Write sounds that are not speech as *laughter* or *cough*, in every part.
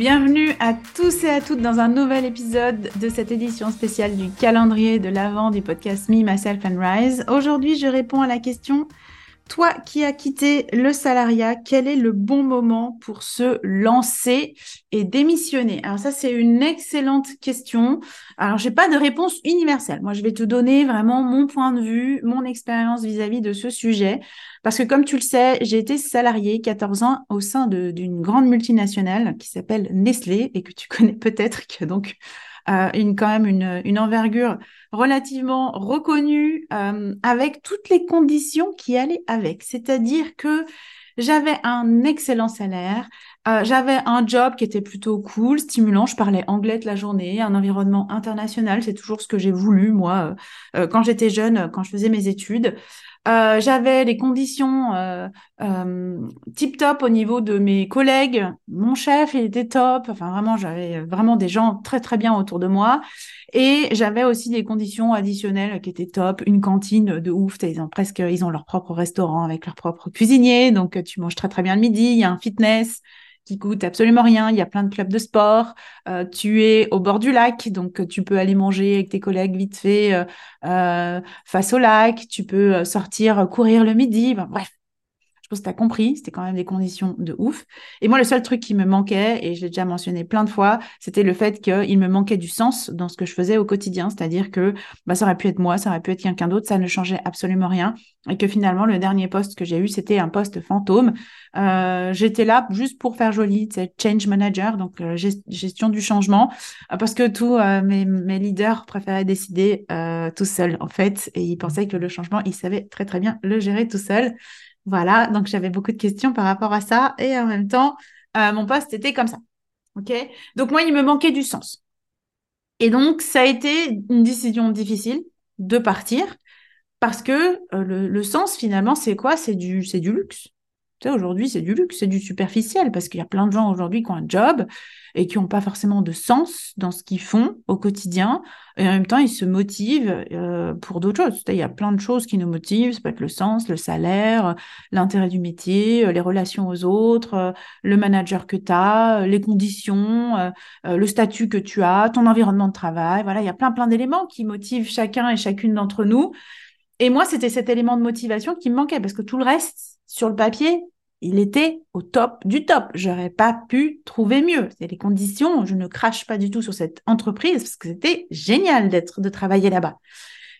Bienvenue à tous et à toutes dans un nouvel épisode de cette édition spéciale du calendrier de l'avant du podcast Me, Myself and Rise. Aujourd'hui, je réponds à la question toi qui as quitté le salariat, quel est le bon moment pour se lancer et démissionner? Alors ça, c'est une excellente question. Alors, j'ai pas de réponse universelle. Moi, je vais te donner vraiment mon point de vue, mon expérience vis-à-vis de ce sujet. Parce que comme tu le sais, j'ai été salariée 14 ans au sein d'une grande multinationale qui s'appelle Nestlé et que tu *laughs* connais peut-être, donc euh, une, quand même une, une envergure relativement reconnue euh, avec toutes les conditions qui allaient avec. C'est-à-dire que j'avais un excellent salaire, euh, j'avais un job qui était plutôt cool, stimulant. Je parlais anglais toute la journée, un environnement international. C'est toujours ce que j'ai voulu, moi, euh, quand j'étais jeune, quand je faisais mes études. Euh, j'avais les conditions euh, euh, tip top au niveau de mes collègues. Mon chef, il était top. Enfin, vraiment, j'avais vraiment des gens très très bien autour de moi. Et j'avais aussi des conditions additionnelles qui étaient top. Une cantine de ouf. Ils ont presque, ils ont leur propre restaurant avec leur propre cuisinier. Donc, tu manges très très bien le midi. Il y a un fitness qui coûte absolument rien. Il y a plein de clubs de sport. Euh, tu es au bord du lac, donc tu peux aller manger avec tes collègues vite fait euh, euh, face au lac. Tu peux sortir courir le midi. bref, pense que tu as compris, c'était quand même des conditions de ouf. Et moi, le seul truc qui me manquait, et je l'ai déjà mentionné plein de fois, c'était le fait qu'il me manquait du sens dans ce que je faisais au quotidien. C'est-à-dire que bah, ça aurait pu être moi, ça aurait pu être quelqu'un d'autre, ça ne changeait absolument rien. Et que finalement, le dernier poste que j'ai eu, c'était un poste fantôme. Euh, j'étais là juste pour faire joli, c'est change manager, donc euh, gestion du changement, euh, parce que tous mes, leaders préféraient décider tout seuls, en fait, et ils pensaient que le changement, ils savaient très très bien le gérer tout seul. Voilà, donc j'avais beaucoup de questions par rapport à ça et en même temps, euh, mon poste était comme ça. OK? Donc moi, il me manquait du sens. Et donc, ça a été une décision difficile de partir parce que euh, le, sens, finalement, c'est quoi? C'est du, c'est du luxe. Aujourd'hui, c'est du luxe, c'est du superficiel parce qu'il y a plein de gens aujourd'hui qui ont un job et qui n'ont pas forcément de sens dans ce qu'ils font au quotidien. Et en même temps, ils se motivent euh, pour d'autres choses. Il y a plein de choses qui nous motivent. Ça peut être le sens, le salaire, l'intérêt du métier, euh, les relations aux autres, euh, le manager que tu as, les conditions, le statut que tu as, ton environnement de travail. Voilà, il y a plein, plein d'éléments qui motivent chacun et chacune d'entre nous. Et moi, c'était cet élément de motivation qui me manquait parce que tout le reste, sur le papier, il était au top du top. J'aurais pas pu trouver mieux. C'est les conditions. Je ne crache pas du tout sur cette entreprise parce que c'était génial d'être, de travailler là-bas.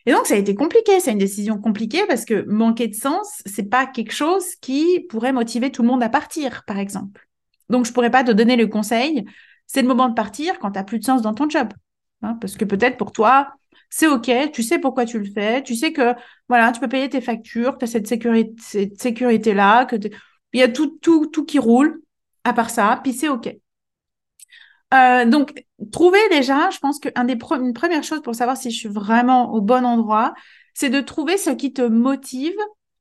Et donc, ça a été compliqué. C'est une décision compliquée parce que manquer de sens, c'est pas quelque chose qui pourrait motiver tout le monde à partir, par exemple. Donc, je pourrais pas te donner le conseil. C'est le moment de partir quand tu n'as plus de sens dans ton job. Hein, parce que peut-être pour toi, c'est OK, tu sais pourquoi tu le fais, tu sais que voilà, tu peux payer tes factures, tu as cette sécurité, cette sécurité-là, que il y a tout, tout, tout qui roule, à part ça, puis c'est OK. Euh, donc, trouver déjà, je pense qu'une une première chose pour savoir si je suis vraiment au bon endroit, c'est de trouver ce qui te motive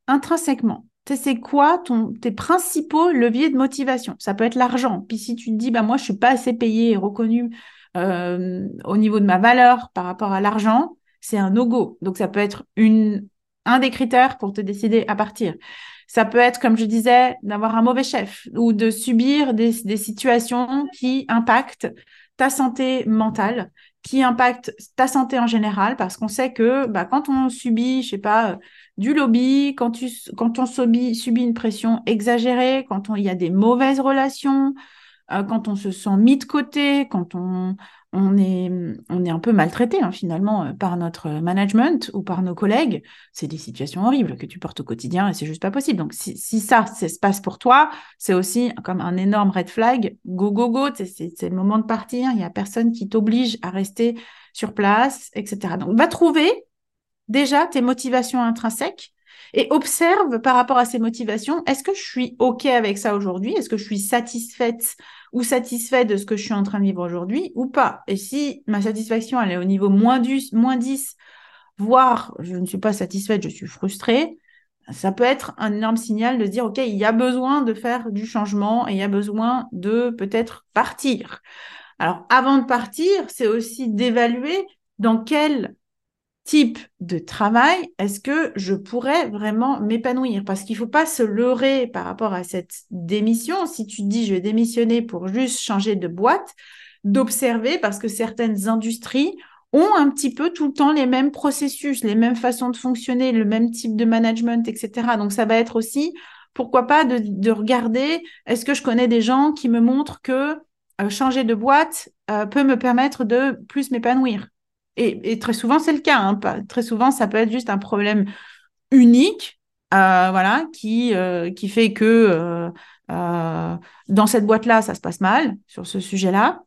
intrinsèquement. C'est quoi ton, tes principaux leviers de motivation? Ça peut être l'argent. Puis si tu te dis, bah, moi, je suis pas assez payé et reconnu euh, au niveau de ma valeur par rapport à l'argent, c'est un no-go. Donc, ça peut être une, un des critères pour te décider à partir. Ça peut être, comme je disais, d'avoir un mauvais chef ou de subir des, situations qui impactent ta santé mentale, qui impactent ta santé en général, parce qu'on sait que bah, quand on subit, je sais pas, du lobby, quand, tu, quand on subit, subit une pression exagérée, quand il y a des mauvaises relations, euh, quand on se sent mis de côté, quand on, on est, on est un peu maltraité hein, finalement euh, par notre management ou par nos collègues. C'est des situations horribles que tu portes au quotidien et c'est juste pas possible. Donc si, si ça, ça se passe pour toi, c'est aussi comme un énorme red flag. Go, go, go, c'est le moment de partir. Il n'y a personne qui t'oblige à rester sur place, etc. Donc va trouver déjà tes motivations intrinsèques et observe par rapport à ces motivations, est-ce que je suis OK avec ça aujourd'hui? Est-ce que je suis satisfaite ou satisfait de ce que je suis en train de vivre aujourd'hui ou pas? Et si ma satisfaction elle est au niveau moins, du, moins 10, voire je ne suis pas satisfaite, je suis frustrée, ça peut être un énorme signal de dire, OK, il y a besoin de faire du changement et il y a besoin de peut-être partir. Alors, avant de partir, c'est aussi d'évaluer dans quel type de travail est-ce que je pourrais vraiment m'épanouir? Parce qu'il ne faut pas se leurrer par rapport à cette démission. Si tu dis je vais démissionner pour juste changer de boîte, d'observer parce que certaines industries ont un petit peu tout le temps les mêmes processus, les mêmes façons de fonctionner, le même type de management, etc. Donc ça va être aussi, pourquoi pas, de, regarder, est-ce que je connais des gens qui me montrent que euh, changer de boîte euh, peut me permettre de plus m'épanouir? Et, très souvent, c'est le cas. Hein. Très souvent, ça peut être juste un problème unique, euh, voilà, qui, euh, qui fait que euh, dans cette boîte-là, ça se passe mal sur ce sujet-là.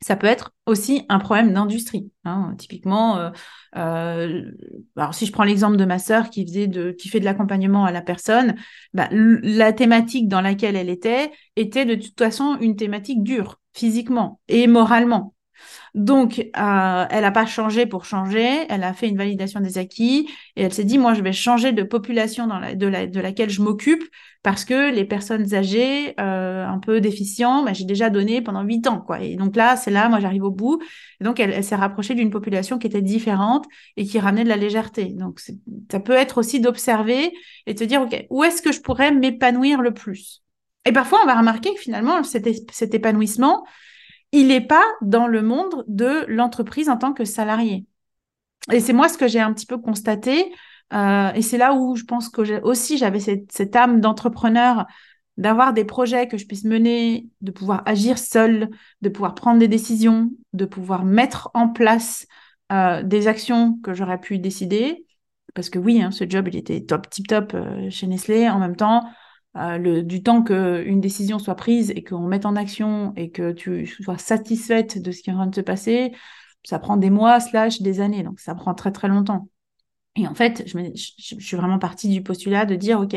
Ça peut être aussi un problème d'industrie. Hein. Typiquement, alors si je prends l'exemple de ma sœur qui faisait de, qui fait de l'accompagnement à la personne, bah, la thématique dans laquelle elle était était de toute façon une thématique dure physiquement et moralement. Donc, euh, elle n'a pas changé pour changer, elle a fait une validation des acquis et elle s'est dit, moi, je vais changer de population de, la, de laquelle je m'occupe parce que les personnes âgées, euh, un peu déficientes, bah, j'ai déjà donné pendant huit ans. quoi. Et donc là, c'est là, moi, j'arrive au bout. Et donc, elle, s'est rapprochée d'une population qui était différente et qui ramenait de la légèreté. Donc, ça peut être aussi d'observer et de se dire, OK, où est-ce que je pourrais m'épanouir le plus? Et parfois, on va remarquer que finalement, cet épanouissement, il n'est pas dans le monde de l'entreprise en tant que salarié. Et c'est moi ce que j'ai un petit peu constaté. Euh, et c'est là où je pense que aussi j'avais cette, âme d'entrepreneur, d'avoir des projets que je puisse mener, de pouvoir agir seul, de pouvoir prendre des décisions, de pouvoir mettre en place euh, des actions que j'aurais pu décider. Parce que oui, hein, ce job, il était top, tip top euh, chez Nestlé. En même temps, euh, du temps qu'une décision soit prise et qu'on mette en action et que tu sois satisfaite de ce qui est en train de se passer, ça prend des mois, slash des années. Donc, ça prend très, très longtemps. Et en fait, je, suis vraiment partie du postulat de dire, OK,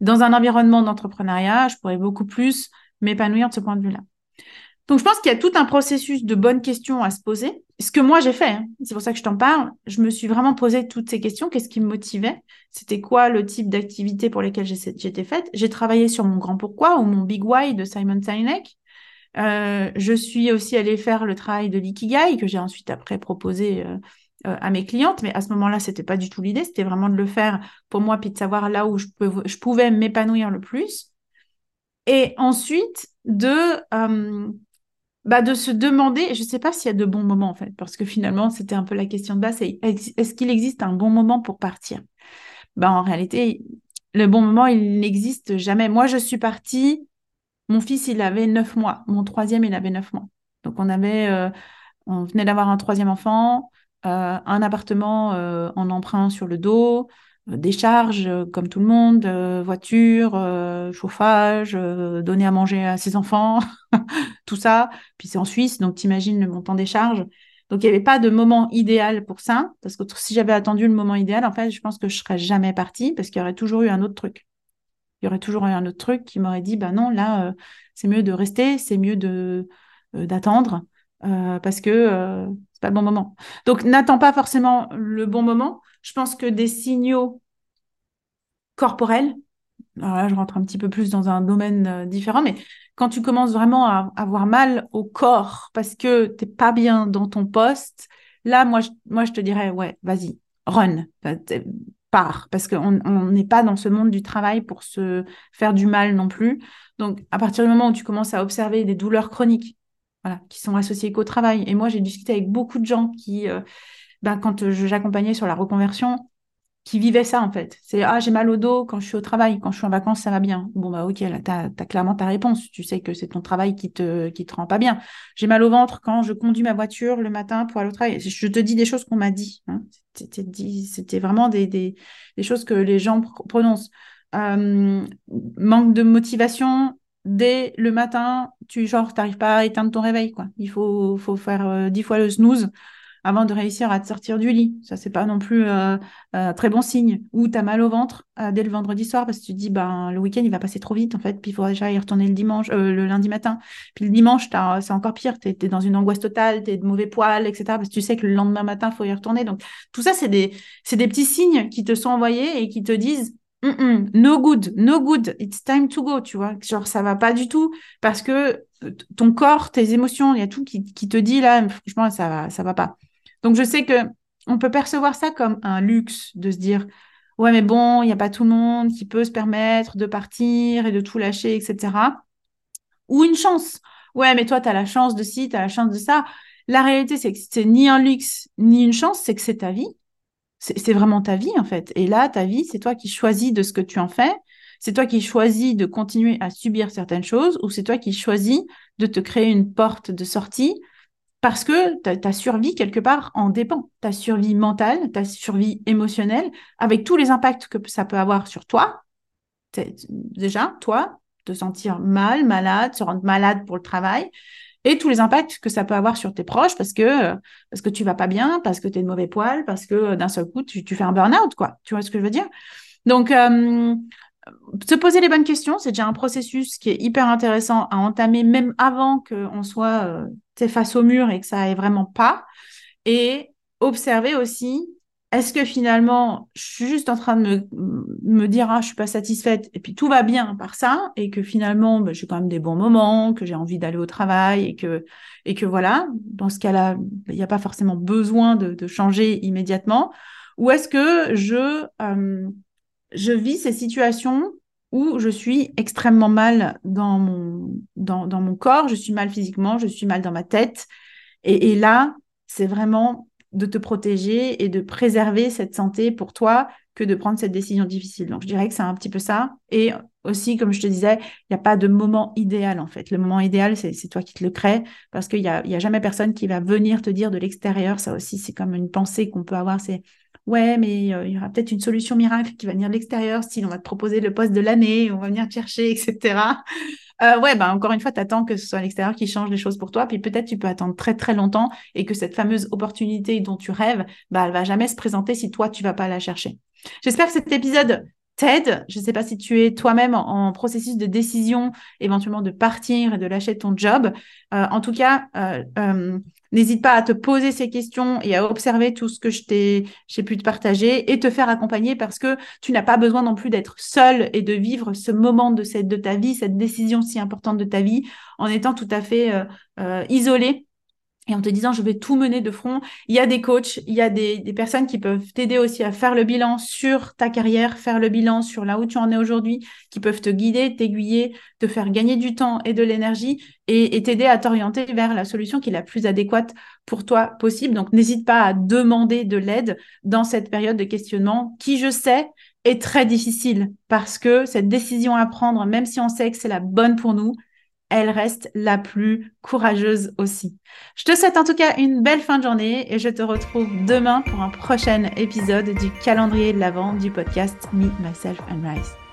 dans un environnement d'entrepreneuriat, je pourrais beaucoup plus m'épanouir de ce point de vue-là. Donc, je pense qu'il y a tout un processus de bonnes questions à se poser. Ce que moi, j'ai fait, hein, c'est pour ça que je t'en parle, je me suis vraiment posé toutes ces questions. Qu'est-ce qui me motivait? C'était quoi le type d'activité pour lesquelles j'étais faite? J'ai travaillé sur mon grand pourquoi ou mon big why de Simon Sinek. Euh, je suis aussi allée faire le travail de l'ikigai que j'ai ensuite après proposé euh, euh, à mes clientes. Mais à ce moment-là, c'était pas du tout l'idée. C'était vraiment de le faire pour moi puis de savoir là où je, pouvais m'épanouir le plus. Et ensuite, de bah, de se demander, je ne sais pas s'il y a de bons moments en fait, parce que finalement, c'était un peu la question de base, est-ce qu'il existe un bon moment pour partir? Bah, En réalité, le bon moment, il n'existe jamais. Moi, je suis partie, mon fils, il avait neuf mois, mon troisième, il avait neuf mois. Donc, on avait, euh, on venait d'avoir un troisième enfant, euh, un appartement euh, en emprunt sur le dos, des charges comme tout le monde, voiture, chauffage, donner à manger à ses enfants, *laughs* tout ça. Puis c'est en Suisse, donc t'imagines le montant des charges. Donc il n'y avait pas de moment idéal pour ça, parce que si j'avais attendu le moment idéal, en fait, je pense que je serais jamais partie, parce qu'il y aurait toujours eu un autre truc. Il y aurait toujours eu un autre truc qui m'aurait dit, bah non, là, c'est mieux de rester, c'est mieux de d'attendre, parce que c'est pas le bon moment. Donc n'attends pas forcément le bon moment je pense que des signaux corporels, alors là je rentre un petit peu plus dans un domaine euh, différent, mais quand tu commences vraiment à avoir mal au corps parce que tu n'es pas bien dans ton poste, là moi je, moi je te dirais ouais, vas-y, run, pars parce qu'on n'est pas dans ce monde du travail pour se faire du mal non plus. Donc à partir du moment où tu commences à observer des douleurs chroniques, voilà, qui sont associées qu'au travail, et moi j'ai discuté avec beaucoup de gens qui euh, ben, quand j'accompagnais sur la reconversion, qui vivaient ça en fait. C'est ah j'ai mal au dos quand je suis au travail, quand je suis en vacances ça va bien. Bon bah ok là t'as as clairement ta réponse. Tu sais que c'est ton travail qui te qui te rend pas bien. J'ai mal au ventre quand je conduis ma voiture le matin pour aller au travail. Je te dis des choses qu'on m'a dit. Hein. C'était vraiment des, des, des, choses que les gens prononcent. Euh, manque de motivation dès le matin, tu genre t'arrives pas à éteindre ton réveil quoi. Il faut faut faire euh, dix fois le snooze avant de réussir à te sortir du lit. Ça, c'est pas non plus euh, euh, très bon signe. Ou tu as mal au ventre euh, dès le vendredi soir parce que tu te dis, ben, le week-end, il va passer trop vite, en fait, puis il faudra déjà y retourner le dimanche, le lundi matin. Puis le dimanche, c'est encore pire. Tu es, dans une angoisse totale, tu de mauvais poils, etc. Parce que tu sais que le lendemain matin, il faut y retourner. Donc, tout ça, c'est des, des petits signes qui te sont envoyés et qui te disent, no good, no good, it's time to go, tu vois. Genre, ça va pas du tout parce que ton corps, tes émotions, il y a tout qui, te dit là, franchement, ça va, ça va pas. Donc, je sais que on peut percevoir ça comme un luxe de se dire, ouais, mais bon, il n'y a pas tout le monde qui peut se permettre de partir et de tout lâcher, etc. Ou une chance. Ouais, mais toi, tu as la chance de ci, tu as la chance de ça. La réalité, c'est que c'est ni un luxe, ni une chance, c'est que c'est ta vie. C'est vraiment ta vie, en fait. Et là, ta vie, c'est toi qui choisis de ce que tu en fais. C'est toi qui choisis de continuer à subir certaines choses ou c'est toi qui choisis de te créer une porte de sortie parce que ta, survie, quelque part, en dépend. Ta survie mentale, ta survie émotionnelle, avec tous les impacts que ça peut avoir sur toi. Déjà, toi, te sentir mal, malade, se rendre malade pour le travail, et tous les impacts que ça peut avoir sur tes proches parce que parce que tu vas pas bien, parce que tu es de mauvais poil, parce que d'un seul coup tu, fais un burn-out quoi. Tu vois ce que je veux dire? Donc euh, se poser les bonnes questions, c'est déjà un processus qui est hyper intéressant à entamer même avant qu'on soit euh, face au mur et que ça aille vraiment pas. Et observer aussi est-ce que finalement, je suis juste en train de me, dire, ah, je suis pas satisfaite, et puis tout va bien par ça, et que finalement, bah, j'ai quand même des bons moments, que j'ai envie d'aller au travail, et que, voilà, dans ce cas-là, il n'y a pas forcément besoin de, changer immédiatement, ou est-ce que je, euh, je vis ces situations où je suis extrêmement mal dans mon, corps, je suis mal physiquement, je suis mal dans ma tête, et là, c'est vraiment de te protéger et de préserver cette santé pour toi que de prendre cette décision difficile. Donc, je dirais que c'est un petit peu ça. Et aussi, comme je te disais, il n'y a pas de moment idéal, en fait. Le moment idéal, c'est toi qui te le crée parce qu'il n'y a, y a jamais personne qui va venir te dire de l'extérieur. Ça aussi, c'est comme une pensée qu'on peut avoir. C'est ouais, mais euh, il y aura peut-être une solution miracle qui va venir de l'extérieur, si on va te proposer le poste de l'année, on va venir te chercher, etc. Euh, ouais, bah, encore une fois, tu attends que ce soit l'extérieur qui change les choses pour toi. Puis peut-être tu peux attendre très très longtemps et que cette fameuse opportunité dont tu rêves, bah, elle va jamais se présenter si toi, tu vas pas la chercher. J'espère que cet épisode t'aide. Je ne sais pas si tu es toi-même en, processus de décision, éventuellement de partir et de lâcher ton job. Euh, en tout cas, euh, euh, n'hésite pas à te poser ces questions et à observer tout ce que je t'ai, j'ai pu te partager et te faire accompagner parce que tu n'as pas besoin non plus d'être seul et de vivre ce moment de, de ta vie, cette décision si importante de ta vie en étant tout à fait isolé et en te disant je vais tout mener de front. Il y a des coachs, il y a des, personnes qui peuvent t'aider aussi à faire le bilan sur ta carrière, faire le bilan sur là où tu en es aujourd'hui, qui peuvent te guider, t'aiguiller, te faire gagner du temps et de l'énergie et, t'aider à t'orienter vers la solution qui est la plus adéquate pour toi possible. Donc n'hésite pas à demander de l'aide dans cette période de questionnement qui, je sais, est très difficile parce que cette décision à prendre, même si on sait que c'est la bonne pour nous, elle reste la plus courageuse aussi. Je te souhaite en tout cas une belle fin de journée et je te retrouve demain pour un prochain épisode du calendrier de l'Avent du podcast Me, Myself and Rise.